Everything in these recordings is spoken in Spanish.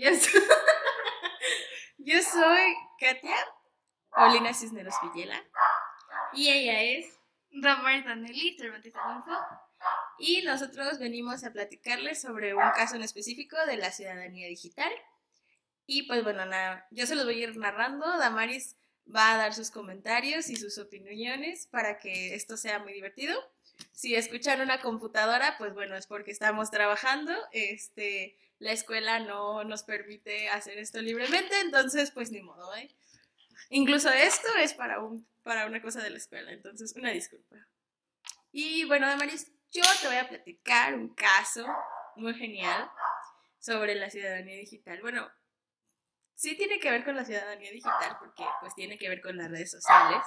Yo soy, Katia Paulina Cisneros Villela y ella es Ramar Danelli, Cervantes Alonso. y nosotros venimos a platicarles sobre un caso en específico de la ciudadanía digital. Y pues bueno, nada, yo se los voy a ir narrando. Damaris va a dar sus comentarios y sus opiniones para que esto sea muy divertido. Si escuchan una computadora, pues bueno, es porque estamos trabajando. Este, la escuela no nos permite hacer esto libremente, entonces pues ni modo, ¿eh? Incluso esto es para, un, para una cosa de la escuela, entonces una disculpa. Y bueno, Damaris, yo te voy a platicar un caso muy genial sobre la ciudadanía digital. Bueno, sí tiene que ver con la ciudadanía digital porque pues tiene que ver con las redes sociales,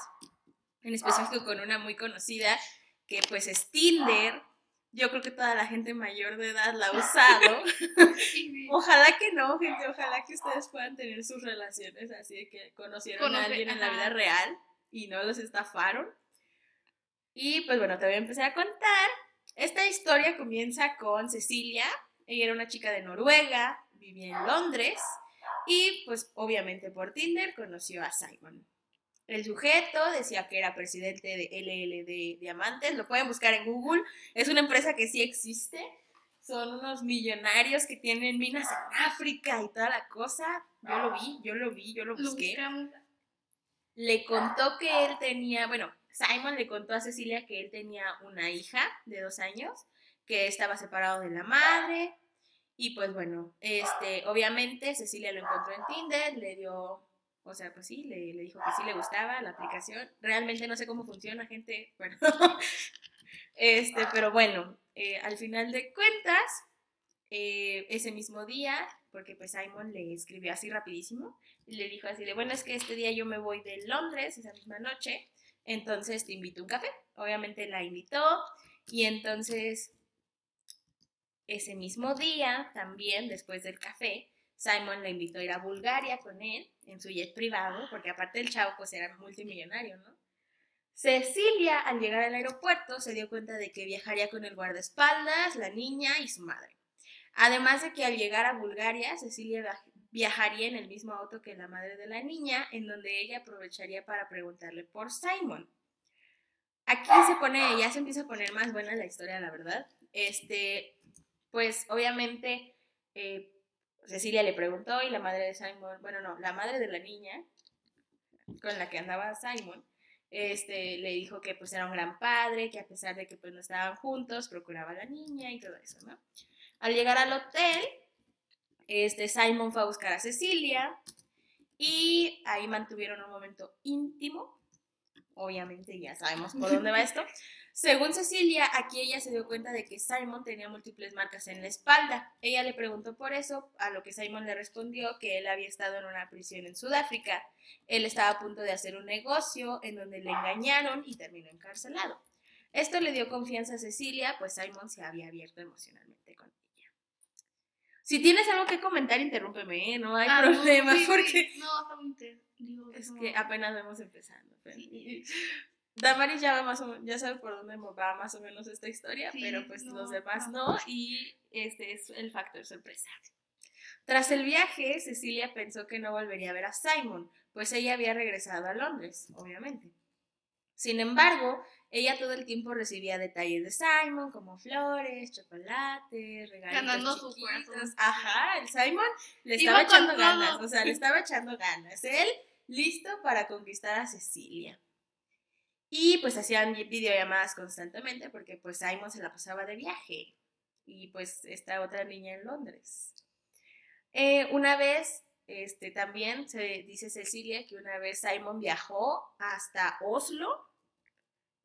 en específico con una muy conocida que pues es Tinder. Yo creo que toda la gente mayor de edad la ha usado. Ojalá que no, gente, ojalá que ustedes puedan tener sus relaciones así de que conocieron a alguien en la vida real y no los estafaron. Y pues bueno, te voy a empezar a contar. Esta historia comienza con Cecilia. Ella era una chica de Noruega, vivía en Londres y pues obviamente por Tinder conoció a Simon. El sujeto decía que era presidente de LLD Diamantes, lo pueden buscar en Google, es una empresa que sí existe, son unos millonarios que tienen minas en África y toda la cosa. Yo lo vi, yo lo vi, yo lo busqué le contó que él tenía, bueno, Simon le contó a Cecilia que él tenía una hija de dos años, que estaba separado de la madre, y pues bueno, este, obviamente Cecilia lo encontró en Tinder, le dio, o sea, pues sí, le, dijo que sí le gustaba la aplicación, realmente no sé cómo funciona, gente, bueno, este, pero bueno, eh, al final de cuentas, eh, ese mismo día, porque pues Simon le escribió así rapidísimo, y le dijo así de, bueno, es que este día yo me voy de Londres esa misma noche, entonces te invito a un café. Obviamente la invitó y entonces ese mismo día, también después del café, Simon le invitó a ir a Bulgaria con él en su jet privado, porque aparte el chavo pues era multimillonario, ¿no? Cecilia, al llegar al aeropuerto, se dio cuenta de que viajaría con el guardaespaldas, la niña y su madre. Además de que al llegar a Bulgaria, Cecilia viaj- viajaría en el mismo auto que la madre de la niña, en donde ella aprovecharía para preguntarle por Simon. Aquí se pone, ya se empieza a poner más buena la historia, la verdad. Este, pues obviamente eh, Cecilia le preguntó y la madre de Simon, bueno, no, la madre de la niña con la que andaba Simon, este, le dijo que pues era un gran padre, que a pesar de que pues no estaban juntos, procuraba a la niña y todo eso, ¿no? Al llegar al hotel, este, Simon fue a buscar a Cecilia y ahí mantuvieron un momento íntimo. Obviamente ya sabemos por dónde va esto. Según Cecilia, aquí ella se dio cuenta de que Simon tenía múltiples marcas en la espalda. Ella le preguntó por eso, a lo que Simon le respondió que él había estado en una prisión en Sudáfrica. Él estaba a punto de hacer un negocio en donde le engañaron y terminó encarcelado. Esto le dio confianza a Cecilia, pues Simon se había abierto emocionalmente con ella. Si tienes algo que comentar, interrúmpeme, ¿eh? no hay Ah, no, problema, sí. porque No, digo, es no. que apenas vamos empezando. pero- Sí. Damaris ya, va más o men- ya sabe por dónde va más o menos esta historia, Sí, pero pues no, los demás no. no, y este es el factor sorpresa. Tras el viaje, Cecilia pensó que no volvería a ver a Simon, pues ella había regresado a Londres, obviamente. Sin embargo, ella todo el tiempo recibía detalles de Simon, como flores, chocolates, regalitos Ganando su chiquitos. corazón. Ajá, el Simon le Iba estaba echando todo. ganas, o sea, le estaba echando ganas. Él listo para conquistar a Cecilia. Y pues hacían videollamadas constantemente porque pues Simon se la pasaba de viaje y pues esta otra niña en Londres. Eh, una vez, este, también se dice Cecilia que una vez Simon viajó hasta Oslo,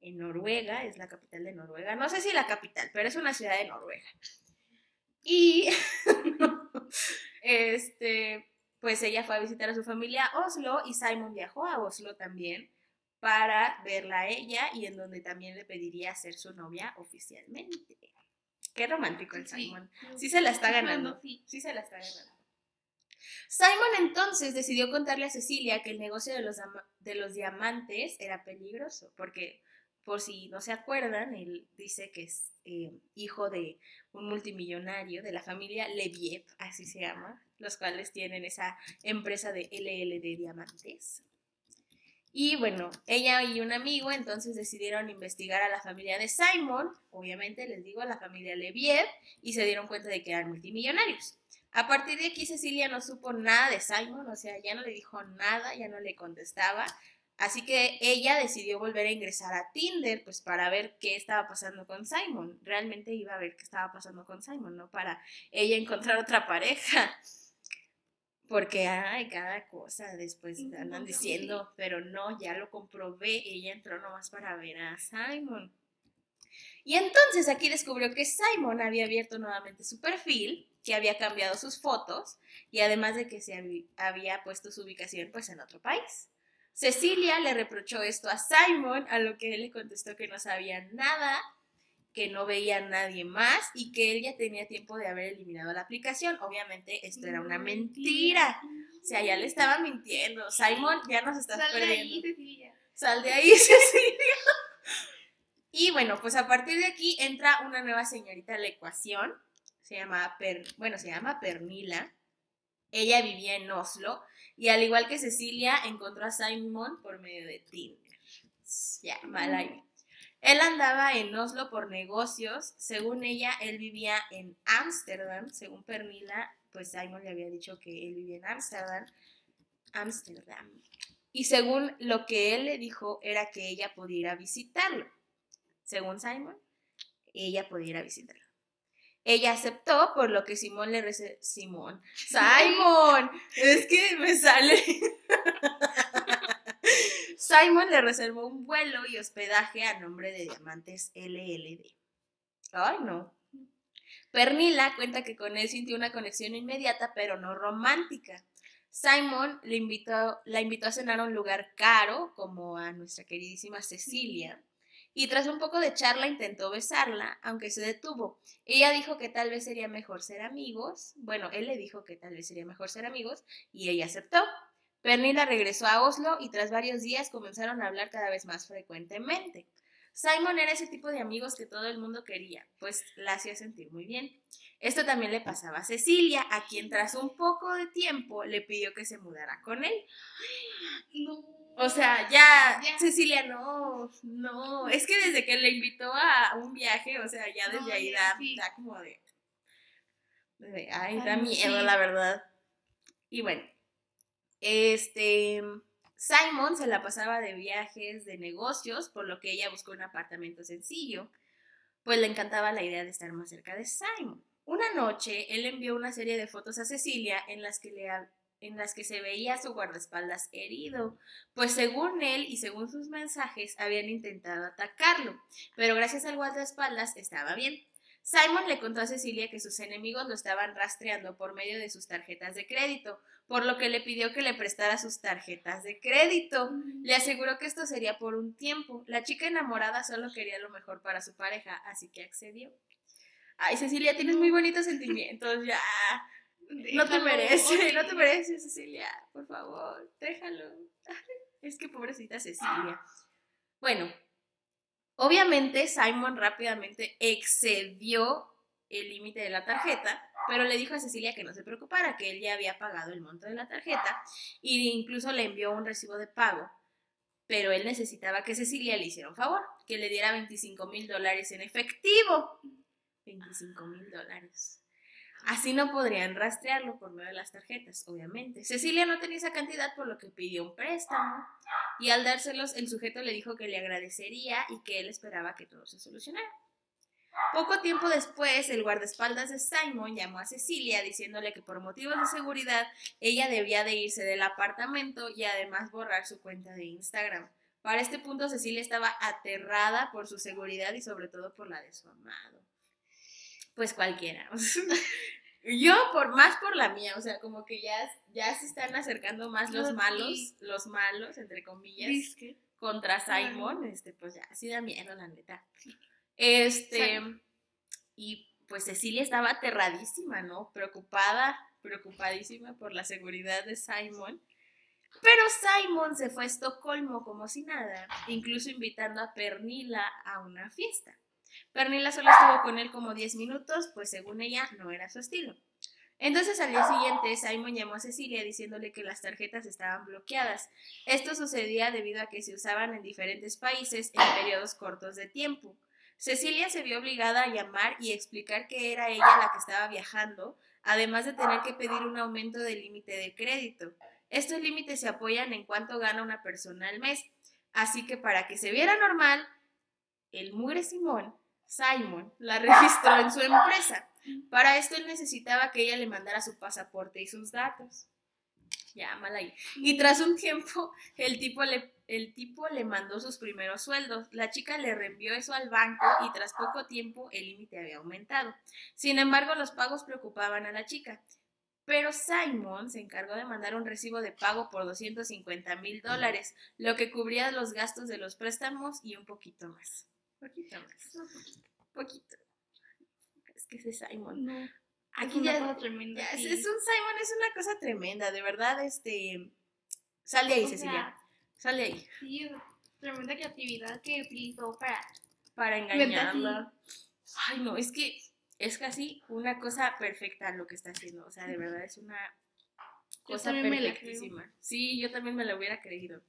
en Noruega, es la capital de Noruega. No sé si la capital, pero es una ciudad de Noruega. Y este, pues ella fue a visitar a su familia a Oslo y Simon viajó a Oslo también para verla a ella y en donde también le pediría ser su novia oficialmente. Qué romántico el. Simon. Sí se la está ganando. Sí. Se la está ganando. Simon entonces decidió contarle a Cecilia que el negocio de los, de los diamantes era peligroso, porque por si no se acuerdan, él dice que es eh, hijo de un multimillonario de la familia Leviev, así se llama, los cuales tienen esa empresa de LL de diamantes. Y bueno, ella y un amigo entonces decidieron investigar a la familia de Simon, obviamente les digo a la familia Leviev, y se dieron cuenta de que eran multimillonarios. A partir de aquí Cecilia no supo nada de Simon, o sea, ya no le dijo nada, ya no le contestaba. Así que ella decidió volver a ingresar a Tinder, pues para ver qué estaba pasando con Simon. Realmente iba a ver qué estaba pasando con Simon, no para ella encontrar otra pareja. Porque hay cada cosa después andan diciendo, pero no, ya lo comprobé, ella entró nomás para ver a Simon. Y entonces aquí descubrió que Simon había abierto nuevamente su perfil, que había cambiado sus fotos y además de que se había puesto su ubicación pues en otro país. Cecilia le reprochó esto a Simon, a lo que él le contestó que no sabía nada que no veía a nadie más y que él ya tenía tiempo de haber eliminado la aplicación. Obviamente esto era una mentira. O sea, ya le estaba mintiendo. Simon, ya nos estás Sal de perdiendo. ahí, Cecilia. Sal de ahí, Cecilia. Y bueno, pues a partir de aquí entra una nueva señorita a la ecuación. Se llama, Per- bueno, se llama Pernila. Ella vivía en Oslo y al igual que Cecilia encontró a Simon por medio de Tinder. Ya, mal ahí. Él andaba en Oslo por negocios. Según ella, él vivía en Ámsterdam. Según Pernila, pues Simon le había dicho que él vivía en Ámsterdam. Ámsterdam. Y según lo que él le dijo, era que ella podía ir a visitarlo. Según Simon, ella podía ir a visitarlo. Ella aceptó, por lo que Simón le reservó. Simón. Simon. Es que me sale. Simon le reservó un vuelo y hospedaje a nombre de Diamantes LLD. Ay, no. Pernila cuenta que con él sintió una conexión inmediata, pero no romántica. Simon le invitó, la invitó a cenar a un lugar caro, como a nuestra queridísima Cecilia, y tras un poco de charla intentó besarla, aunque se detuvo. Ella dijo que tal vez sería mejor ser amigos. Bueno, él le dijo que tal vez sería mejor ser amigos, y ella aceptó. Pernila regresó a Oslo y tras varios días comenzaron a hablar cada vez más frecuentemente. Simon era ese tipo de amigos que todo el mundo quería, pues la hacía sentir muy bien. Esto también le pasaba a Cecilia, a quien tras un poco de tiempo le pidió que se mudara con él. No. O sea, ya, Ya. Cecilia, no, no, es que desde que le invitó a un viaje, o sea, ya desde No, ahí da, sí. da como de, de, ay, Ay, da miedo, sí. la verdad. Y bueno, este, Simon se la pasaba de viajes, de negocios, por lo que ella buscó un apartamento sencillo, pues le encantaba la idea de estar más cerca de Simon. Una noche, él envió una serie de fotos a Cecilia en las que le en las que se veía su guardaespaldas herido, pues según él y según sus mensajes habían intentado atacarlo, pero gracias al guardaespaldas estaba bien. Simon le contó a Cecilia que sus enemigos lo estaban rastreando por medio de sus tarjetas de crédito, por lo que le pidió que le prestara sus tarjetas de crédito. Le aseguró que esto sería por un tiempo. La chica enamorada solo quería lo mejor para su pareja, así que accedió. Ay, Cecilia, tienes muy bonitos sentimientos, ya. No te mereces, oye. no te mereces, Cecilia. Por favor, déjalo. Es que pobrecita Cecilia. Bueno, obviamente Simon rápidamente excedió el límite de la tarjeta, pero le dijo a Cecilia que no se preocupara, que él ya había pagado el monto de la tarjeta e incluso le envió un recibo de pago. Pero él necesitaba que Cecilia le hiciera un favor, que le diera 25 mil dólares en efectivo. 25 mil dólares. Así no podrían rastrearlo por medio de las tarjetas, obviamente. Cecilia no tenía esa cantidad, por lo que pidió un préstamo. Y al dárselos, el sujeto le dijo que le agradecería y que él esperaba que todo se solucionara. Poco tiempo después, el guardaespaldas de Simon llamó a Cecilia diciéndole que por motivos de seguridad ella debía de irse del apartamento y además borrar su cuenta de Instagram. Para este punto, Cecilia estaba aterrada por su seguridad y sobre todo por la de su amado. Pues cualquiera. Yo por más por la mía, o sea, como que ya, ya se están acercando más los malos, los malos, entre comillas, Disque. contra. Simon, este, pues ya, sí da miedo, la neta. Este, Sí. y pues Cecilia estaba aterradísima, ¿no? Preocupada, preocupadísima por la seguridad de Simon. Pero Simon se fue a Estocolmo como si nada, incluso invitando a Pernilla a una fiesta. Pernilla solo estuvo con él como 10 minutos, pues según ella no era su estilo. Entonces al día siguiente Simon llamó a Cecilia diciéndole que las tarjetas estaban bloqueadas. Esto sucedía debido a que se usaban en diferentes países en periodos cortos de tiempo. Cecilia se vio obligada a llamar y explicar que era ella la que estaba viajando, además de tener que pedir un aumento del límite de crédito. Estos límites se apoyan en cuánto gana una persona al mes. Así que para que se viera normal, el mugre Simón, Simon, la registró en su empresa. Para esto él necesitaba que ella le mandara su pasaporte y sus datos. Ya, mal ahí. Y tras un tiempo, el tipo, le, el tipo le mandó sus primeros sueldos. La chica le reenvió eso al banco y tras poco tiempo el límite había aumentado. Sin embargo, los pagos preocupaban a la chica. Pero Simon se encargó de mandar un recibo de pago por 250 mil dólares, lo que cubría los gastos de los préstamos y un poquito más. Poquito más. Poquito que ese Simon. No. Aquí es ya, una cosa tremenda. ya, es, sí. es un Simon, es una cosa tremenda, de verdad, este, sal de ahí, O Cecilia, sea, sal de ahí, Sí, es tremenda creatividad que utilizó para. para engañarla. Ay, no, es que es casi una cosa perfecta lo que está haciendo, o sea, de verdad es una cosa perfectísima. Sí, yo también me la hubiera creído.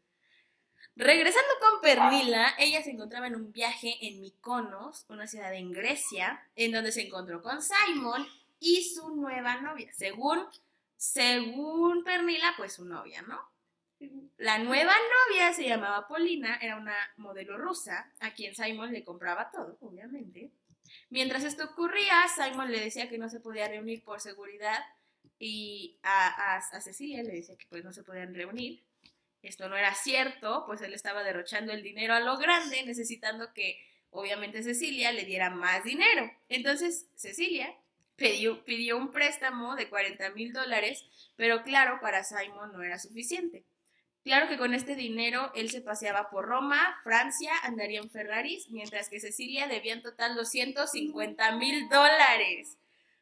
Regresando con Pernila, ella se encontraba en un viaje en Mykonos, una ciudad en Grecia, en donde se encontró con Simon y su nueva novia. Según, según Pernila, pues su novia, ¿no? La nueva novia se llamaba Polina, era una modelo rusa, a quien Simon le compraba todo, obviamente. Mientras esto ocurría, Simon le decía que no se podía reunir por seguridad y a, a- a Cecilia le decía que pues no se podían reunir. Esto no era cierto, pues él estaba derrochando el dinero a lo grande, necesitando que obviamente Cecilia le diera más dinero. Entonces Cecilia pidió, pidió un préstamo de 40 mil dólares, pero claro, para Simon no era suficiente. Claro que con este dinero él se paseaba por Roma, Francia, andaría en Ferraris, mientras que Cecilia debía en total 250 mil dólares.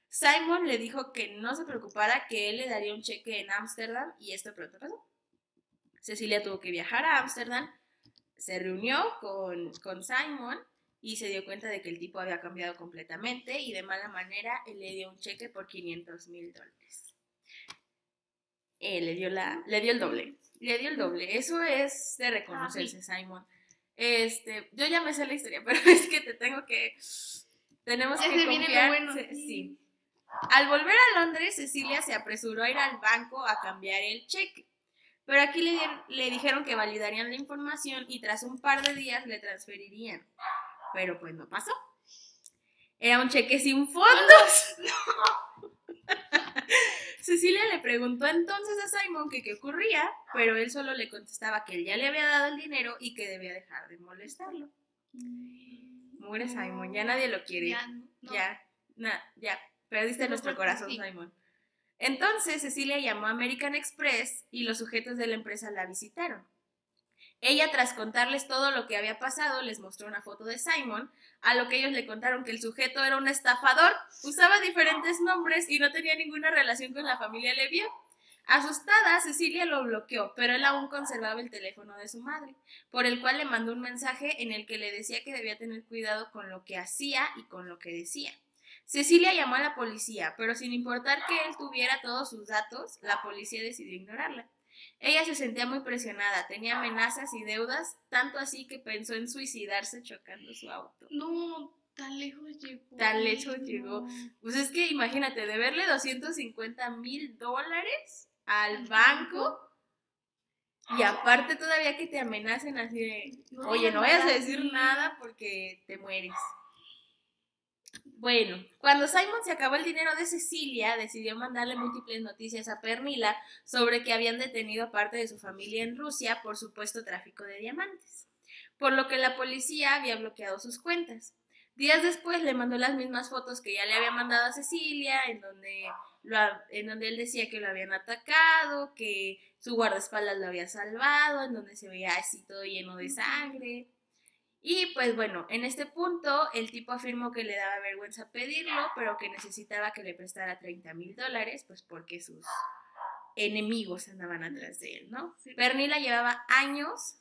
Simon le dijo que no se preocupara, que él le daría un cheque en Ámsterdam y esto pronto pasó. Cecilia tuvo que viajar a Ámsterdam, se reunió con, con Simon y se dio cuenta de que el tipo había cambiado completamente y de mala manera él le dio un cheque por 500 mil dólares. Eh, le, dio la, le dio el doble. Le dio el doble. Eso es de reconocerse, Simon. Este, yo ya me sé la historia, pero es que te tengo que. Tenemos que confiar. bueno, sí. sí. Al volver a Londres, Cecilia se apresuró a ir al banco a cambiar el cheque. Pero aquí le, le dijeron que validarían la información y tras un par de días le transferirían. Pero pues no pasó. Era un cheque sin fondos. Cecilia le preguntó entonces a Simon que qué ocurría, pero él solo le contestaba que él ya le había dado el dinero y que debía dejar de molestarlo. Muere Simon, ya nadie lo quiere. Ya, no. Ya, na- ya, perdiste nuestro corazón, sí. Simon. Entonces Cecilia llamó a American Express y los sujetos de la empresa la visitaron. Ella, tras contarles todo lo que había pasado, les mostró una foto de Simon, a lo que ellos le contaron que el sujeto era un estafador, usaba diferentes nombres y no tenía ninguna relación con la familia Levio. Asustada, Cecilia lo bloqueó, pero él aún conservaba el teléfono de su madre, por el cual le mandó un mensaje en el que le decía que debía tener cuidado con lo que hacía y con lo que decía. Cecilia llamó a la policía, pero sin importar que él tuviera todos sus datos, la policía decidió ignorarla. Ella se sentía muy presionada, tenía amenazas y deudas, tanto así que pensó en suicidarse chocando su auto. No, tan lejos llegó. Tan lejos no. llegó. Pues es que imagínate, deberle 250 mil dólares al banco y aparte todavía que te amenacen así de, oye, no vayas a decir nada porque te mueres. Bueno, cuando Simon se acabó el dinero de Cecilia, decidió mandarle múltiples noticias a Pernila sobre que habían detenido a parte de su familia en Rusia por supuesto tráfico de diamantes, por lo que la policía había bloqueado sus cuentas. Días después le mandó las mismas fotos que ya le había mandado a Cecilia, en donde, lo en donde él decía que lo habían atacado, que su guardaespaldas lo había salvado, en donde se veía así todo lleno de sangre. Y pues bueno, en este punto el tipo afirmó que le daba vergüenza pedirlo, pero que necesitaba que le prestara 30 mil dólares, pues porque sus, enemigos andaban atrás de él, ¿no? Sí. Pernila llevaba años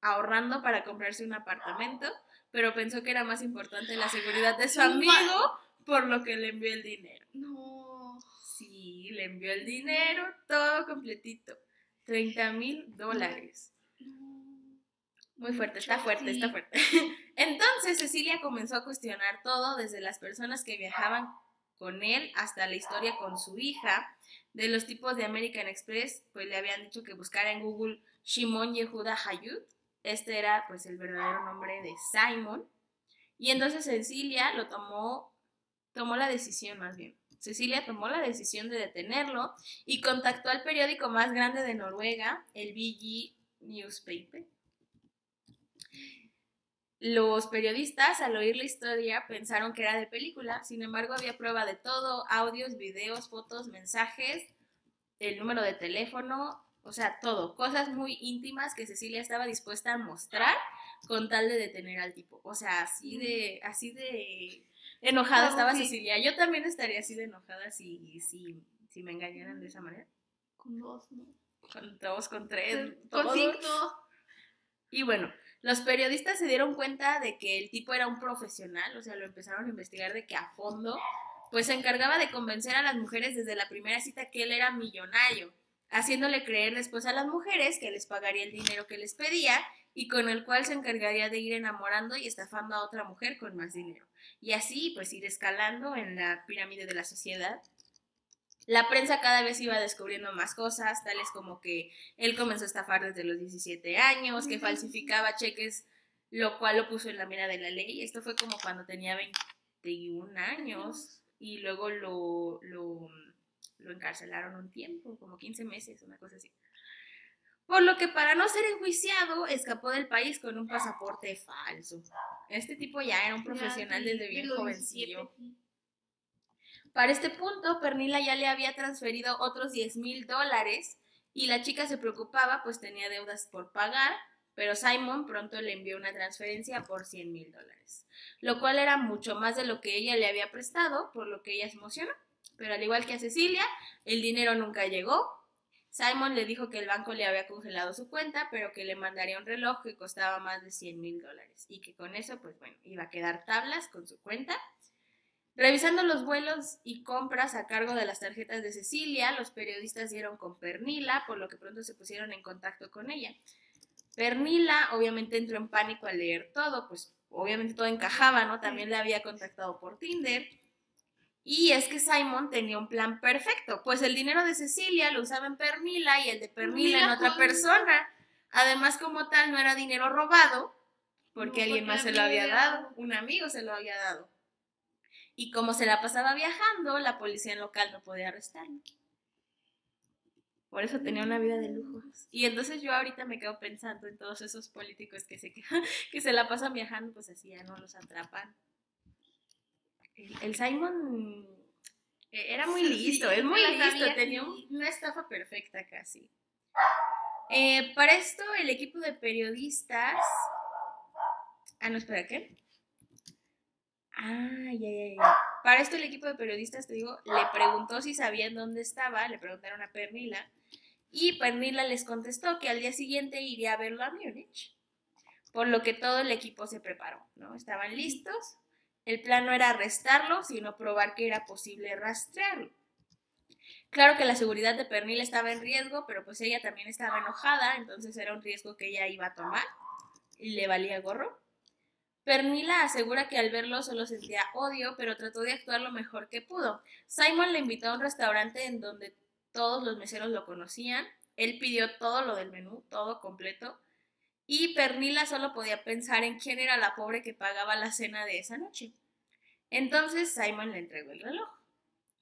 ahorrando para comprarse un apartamento, pero pensó que era más importante la seguridad de su amigo, por lo que le envió el dinero. No. Sí, le envió el dinero, todo completito. 30 mil dólares. Muy fuerte, está fuerte, está fuerte. Entonces Cecilia comenzó a cuestionar todo, desde las personas que viajaban con él hasta la historia con su hija. De los tipos de American Express, pues le habían dicho que buscara en Google Shimon Yehuda Hayut. Este era pues el verdadero nombre de Simon. Y entonces Cecilia lo tomó, tomó la decisión más bien. Cecilia tomó la decisión de detenerlo y contactó al periódico más grande de Noruega, el VG Newspaper. Los periodistas, al oír la historia, pensaron que era de película, sin embargo había prueba de todo, audios, videos, fotos, mensajes, el número de teléfono, o sea, todo, cosas muy íntimas que Cecilia estaba dispuesta a mostrar con tal de detener al tipo. O sea, así de, así de enojada estaba sí. Cecilia. Yo también estaría así de enojada si, si, si me engañaran de esa manera. Con dos, ¿no? Con dos, con tres, Con todo. cinco. Y bueno, los periodistas se dieron cuenta de que el tipo era un profesional, o sea, lo empezaron a investigar de que a fondo, pues se encargaba de convencer a las mujeres desde la primera cita que él era millonario, haciéndole creer después a las mujeres que les pagaría el dinero que les pedía y con el cual se encargaría de ir enamorando y estafando a otra mujer con más dinero. Y así, pues ir escalando en la pirámide de la sociedad. La prensa cada vez iba descubriendo más cosas, tales como que él comenzó a estafar desde los 17 años, que falsificaba cheques, lo cual lo puso en la mira de la ley. Esto fue como cuando tenía 21 años y luego lo, lo, lo encarcelaron un tiempo, como 15 meses, una cosa así. Por lo que para no ser enjuiciado, escapó del país con un pasaporte falso. Este tipo ya era un profesional desde bien jovencillo. 17, sí. Para este punto, Pernila ya le había transferido otros 10 mil dólares y la chica se preocupaba, pues tenía deudas por pagar, pero Simon pronto le envió una transferencia por 100 mil dólares, lo cual era mucho más de lo que ella le había prestado, por lo que ella se emocionó. Pero al igual que a Cecilia, el dinero nunca llegó. Simon le dijo que el banco le había congelado su cuenta, pero que le mandaría un reloj que costaba más de 100 mil dólares y que con eso, pues bueno, iba a quedar tablas con su cuenta. Revisando los vuelos y compras a cargo de las tarjetas de Cecilia, los periodistas dieron con Pernila, por lo que pronto se pusieron en contacto con ella. Pernila obviamente entró en pánico al leer todo, pues obviamente todo encajaba, ¿no? También le había contactado por Tinder. Y es que Simon tenía un plan perfecto, pues el dinero de Cecilia lo usaba en Pernila y el de Pernila en otra persona. Además, como tal, no era dinero robado, porque No, alguien porque más se lo había dado. un amigo se lo había dado. Y como se la pasaba viajando, la policía local no podía arrestarlo. Por eso tenía una vida de lujos. Y entonces yo ahorita me quedo pensando en todos esos políticos que se, que se la pasan viajando, pues así ya no los atrapan. El, el Simon eh, era muy listo, sí, es muy listo, tenía un- una estafa perfecta casi. Eh, para esto, el equipo de periodistas. Ah, no, espera, ¿qué? Ah, ya, ya, ya. Para esto, el equipo de periodistas, te digo, le preguntó si sabían dónde estaba, le preguntaron a Pernila, y Pernila les contestó que al día siguiente iría a verlo a Múnich. Por lo que todo el equipo se preparó, ¿no? Estaban listos. El plan no era arrestarlo, sino probar que era posible rastrearlo. Claro que la seguridad de Pernil estaba en riesgo, pero pues ella también estaba enojada, entonces era un riesgo que ella iba a tomar y le valía gorro. Pernila asegura que al verlo solo sentía odio, pero trató de actuar lo mejor que pudo. Simon le invitó a un restaurante en donde todos los meseros lo conocían. Él pidió todo lo del menú, todo completo. Y Pernila solo podía pensar en quién era la pobre que pagaba la cena de esa noche. Entonces Simon le entregó el reloj.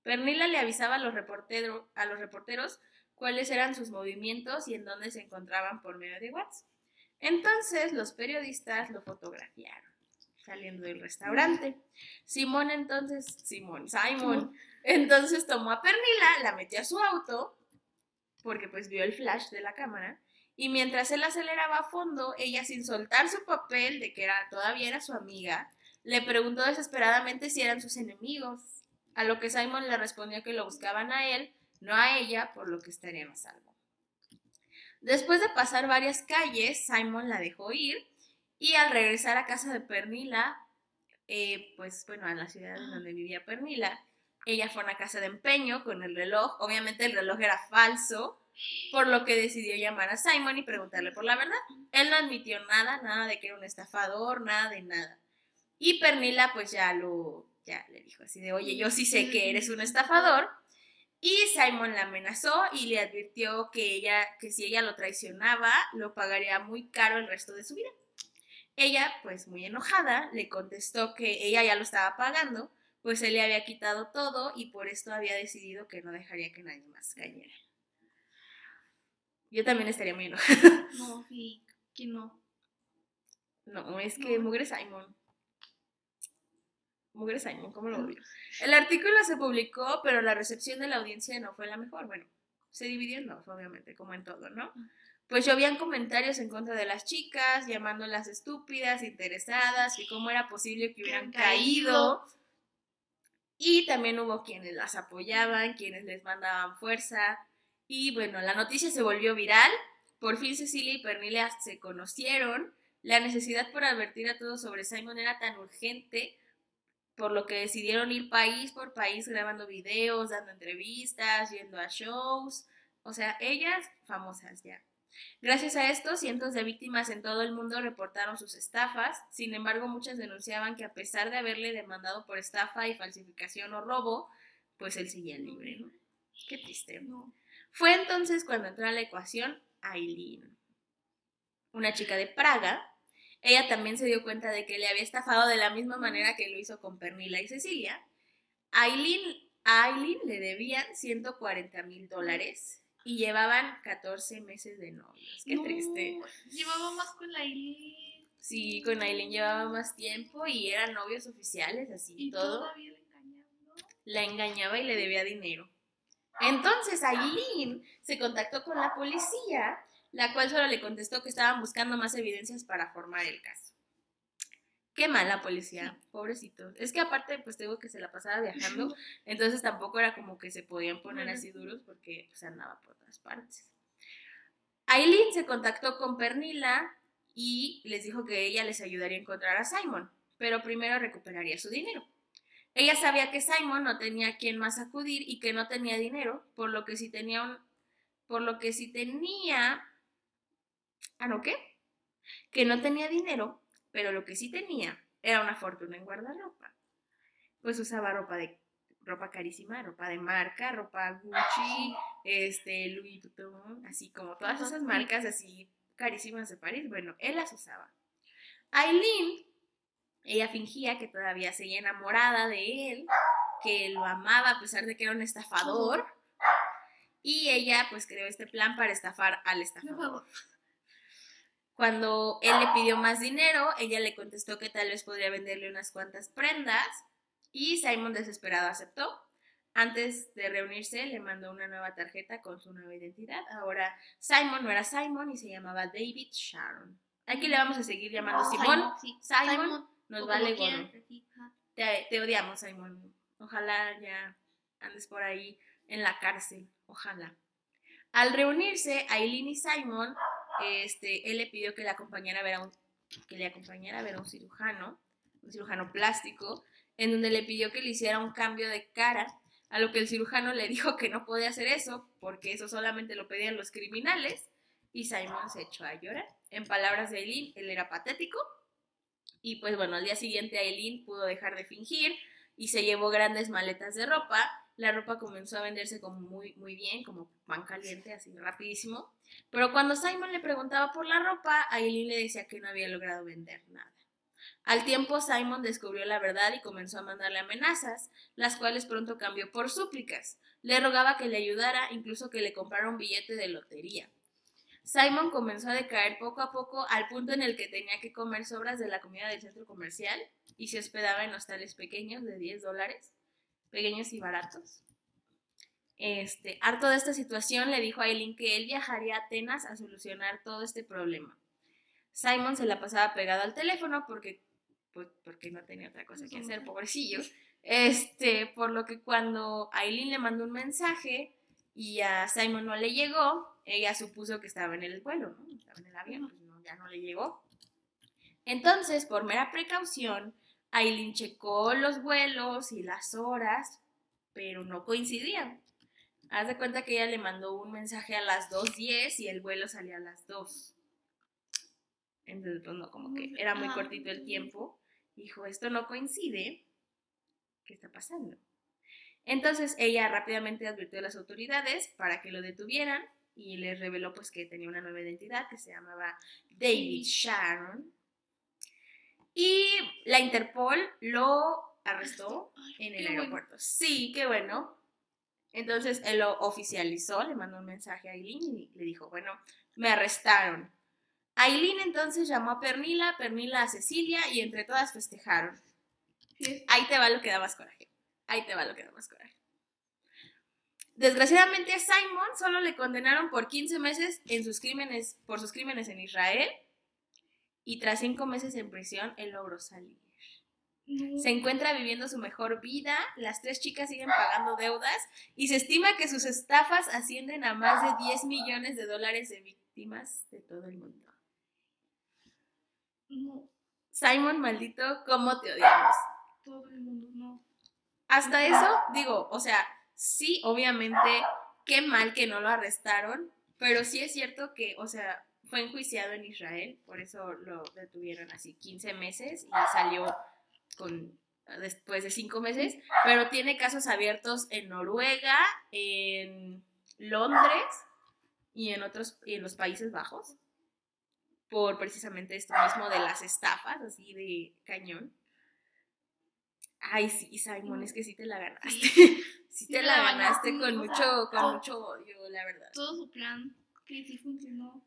Pernila le avisaba a los, reporteros cuáles eran sus movimientos y en dónde se encontraban por medio de WhatsApp. Entonces los periodistas lo fotografiaron saliendo del restaurante. Simón entonces, Simón, Simon, entonces tomó a Pernila, la metió a su auto, porque pues vio el flash de la cámara, y mientras él aceleraba a fondo, ella sin soltar su papel de que era, todavía era su amiga, le preguntó desesperadamente si eran sus enemigos, a lo que Simon le respondió que lo buscaban a él no a ella, por lo que estarían a salvo. Después de pasar varias calles, Simon la dejó ir y al regresar a casa de Pernila, eh, pues bueno, a la ciudad donde vivía Pernila, ella fue a una casa de empeño con el reloj. Obviamente el reloj era falso, por lo que decidió llamar a Simon y preguntarle por la verdad. Él no admitió nada, nada de que era un estafador, nada de nada. Y Pernila pues ya lo, ya le dijo así de, oye, yo sí sé que eres un estafador. Y Simon la amenazó y le advirtió que ella, que si ella lo traicionaba, lo pagaría muy caro el resto de su vida. Ella, pues muy enojada, le contestó que ella ya lo estaba pagando, pues él le había quitado todo y por esto había decidido que no dejaría que nadie más cayera. Yo también estaría muy enojada. No, sí, que no. No, es que No. mugre Simon. Mugre Simon, ¿cómo lo odio? El artículo se publicó, pero la recepción de la audiencia no fue la mejor. Bueno, se dividió en dos, obviamente, como en todo, ¿no? Pues llovían comentarios en contra de las chicas, llamándolas estúpidas, interesadas, que cómo era posible que hubieran caído. Y también hubo quienes las apoyaban, quienes les mandaban fuerza. Y bueno, la noticia se volvió viral. Por fin Cecilia y Pernilla se conocieron. La necesidad por advertir a todos sobre Simon era tan urgente, por lo que decidieron ir país por país grabando videos, dando entrevistas, yendo a shows. O sea, ellas famosas ya. Gracias a esto, cientos de víctimas en todo el mundo reportaron sus estafas. Sin embargo, muchas denunciaban que a pesar de haberle demandado por estafa y falsificación o robo, pues él seguía libre, ¿no? Qué triste. No. Fue entonces cuando entró a la ecuación Aileen, una chica de Praga. Ella también se dio cuenta de que le había estafado de la misma manera que lo hizo con Pernila y Cecilia. Aileen, a Aileen le debían 140 mil dólares y llevaban 14 meses de novios. Qué No, triste. Llevaba más con la Aileen. Sí, con Aileen llevaba más tiempo y eran novios oficiales, así Y todo. todavía le engañando. la engañaba y le debía dinero. Entonces Aileen se contactó con la policía, la cual solo le contestó que estaban buscando más evidencias para formar el caso. Qué mala policía, pobrecito. Es que aparte, pues tengo que se la pasaba viajando, entonces tampoco era como que se podían poner así sí. duros porque pues andaba por otras partes. Aileen se contactó con Pernila y les dijo que ella les ayudaría a encontrar a Simon, pero primero recuperaría su dinero. Ella sabía que Simon no tenía a quien más acudir y que no tenía dinero, por lo que si tenía un por lo que si tenía ah no qué? Que no tenía dinero, pero lo que sí tenía era una fortuna en guardarropa. Pues usaba ropa de ropa carísima, ropa de marca, ropa Gucci, este Louis Vuitton, así como todas esas marcas así carísimas de París. Bueno, él las usaba. Aileen ella fingía que todavía seguía enamorada de él, que lo amaba a pesar de que era un estafador. Y ella pues creó este plan para estafar al estafador. Cuando él le pidió más dinero, ella le contestó que tal vez podría venderle unas cuantas prendas y Simon desesperado aceptó. Antes de reunirse, le mandó una nueva tarjeta con su nueva identidad. Ahora Simon no era Simon y se llamaba David Sharon. Aquí le vamos a seguir llamando Simón. sí. Simon, nos vale. Te, te odiamos, Simon. Ojalá ya andes por ahí en la cárcel. Ojalá. Al reunirse, Aileen y Simon, este, él le pidió que le acompañara a ver a un, que le acompañara a ver a un cirujano, un cirujano plástico, en donde le pidió que le hiciera un cambio de cara, a lo que el cirujano le dijo que no podía hacer eso, porque eso solamente lo pedían los criminales, y Simon se echó a llorar. En palabras de Aileen, él era patético, y pues bueno, al día siguiente Aileen pudo dejar de fingir y se llevó grandes maletas de ropa. La ropa comenzó a venderse como muy, muy bien, como pan caliente, así rapidísimo. Pero cuando Simon le preguntaba por la ropa, Aileen le decía que no había logrado vender nada. Al tiempo, Simon descubrió la verdad y comenzó a mandarle amenazas, las cuales pronto cambió por súplicas. Le rogaba que le ayudara, incluso que le comprara un billete de lotería. Simon comenzó a decaer poco a poco al punto en el que tenía que comer sobras de la comida del centro comercial y se hospedaba en hostales pequeños de 10 dólares, pequeños y baratos. Este, harto de esta situación, le dijo a Eileen que él viajaría a Atenas a solucionar todo este problema. Simon se la pasaba pegado al teléfono porque, pues, porque no tenía otra cosa que hacer, pobrecillo. Este, por lo que cuando Aileen le mandó un mensaje y a Simon no le llegó, ella supuso que estaba en el vuelo, ¿no? Estaba en el avión, pues no, ya no le llegó. Entonces, por mera precaución, Aileen checó los vuelos y las horas, pero no coincidían. Haz de cuenta que ella le mandó un mensaje a las 2.10 y el vuelo salía a las 2. Entonces, pues no, como que era muy cortito el tiempo. Dijo, esto no coincide. ¿Qué está pasando? Entonces ella rápidamente advirtió a las autoridades para que lo detuvieran y les reveló pues que tenía una nueva identidad que se llamaba David Sharon. Y la Interpol lo arrestó en el aeropuerto. Sí, qué bueno. Entonces él lo oficializó, le mandó un mensaje a Aileen y le dijo, bueno, me arrestaron. Aileen entonces llamó a Pernila, Pernila a Cecilia y entre todas festejaron. Ahí te va lo que da más coraje. Ahí te va lo que da más coraje. Desgraciadamente a Simon solo le condenaron por 15 meses en sus crímenes, por sus crímenes en Israel y tras 5 meses en prisión él logró salir. Se encuentra viviendo su mejor vida, las tres chicas siguen pagando deudas y se estima que sus estafas ascienden a más de 10 millones de dólares de víctimas de todo el mundo. No, Simon, maldito, ¿cómo te odiamos? todo el mundo, no. Hasta eso, digo, o sea, sí, obviamente, qué mal que no lo arrestaron, pero sí es cierto que, o sea, fue enjuiciado en Israel, por eso lo detuvieron así 15 meses y salió con después de 5 meses, pero tiene casos abiertos en Noruega, en Londres y en otros y en los Países Bajos por precisamente esto mismo de las estafas, así de cañón. Ay, sí, Simon, es que sí te la ganaste. Sí te te la la ganaste ganaste, con mucho, con mucho odio, la verdad. Todo su plan, que sí funcionó.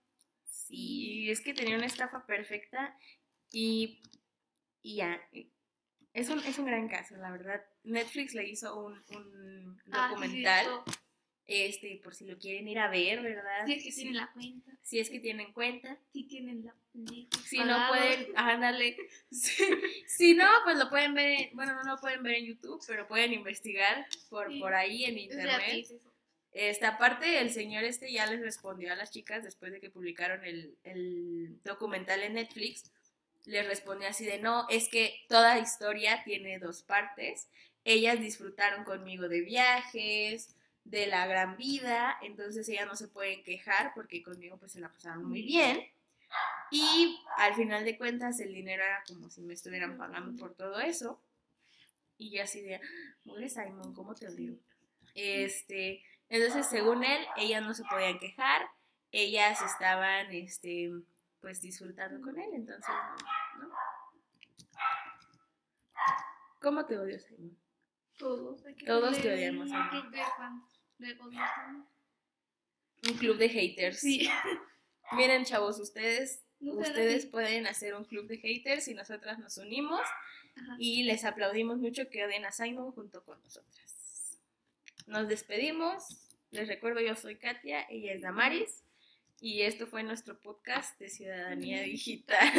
Sí, es que tenía una estafa perfecta y, y ya. Es un, es un gran caso, la verdad. Netflix le hizo un, un Ah, sí, documental, este, por si lo quieren ir a ver, ¿verdad? Si es que Sí, tienen la cuenta, si es que tienen cuenta. si tienen la Si no pueden, ándale. Si, si no, pues lo pueden ver, en- bueno, no lo pueden ver en YouTube, pero pueden investigar por, Sí. por ahí en Es internet. gratis eso. Esta aparte, el señor este ya les respondió a las chicas después de que publicaron el, el documental en Netflix. Les respondió así de, no, es que toda historia tiene dos partes. Ellas disfrutaron conmigo de viajes, de la gran vida, entonces ellas no se pueden quejar porque conmigo pues se la pasaron muy bien. Y al final de cuentas el dinero era como si me estuvieran pagando por todo eso. Y yo así de, Simon, ¿cómo te odio? Este, entonces, según él, ellas no se podían quejar, ellas estaban, este, pues disfrutando con él, entonces, ¿no? ¿Cómo te odio, Simon? Todos. hay que Todos te odiamos, Un club de fans. Un club de haters. Sí. Miren, chavos, ustedes, No ustedes pueden hacer un club de haters y nosotras nos unimos Ajá. y les aplaudimos mucho que odien a Simon junto con nosotras. Nos despedimos. Les recuerdo, yo soy Katia, ella es Damaris y esto fue nuestro podcast de Ciudadanía Digital.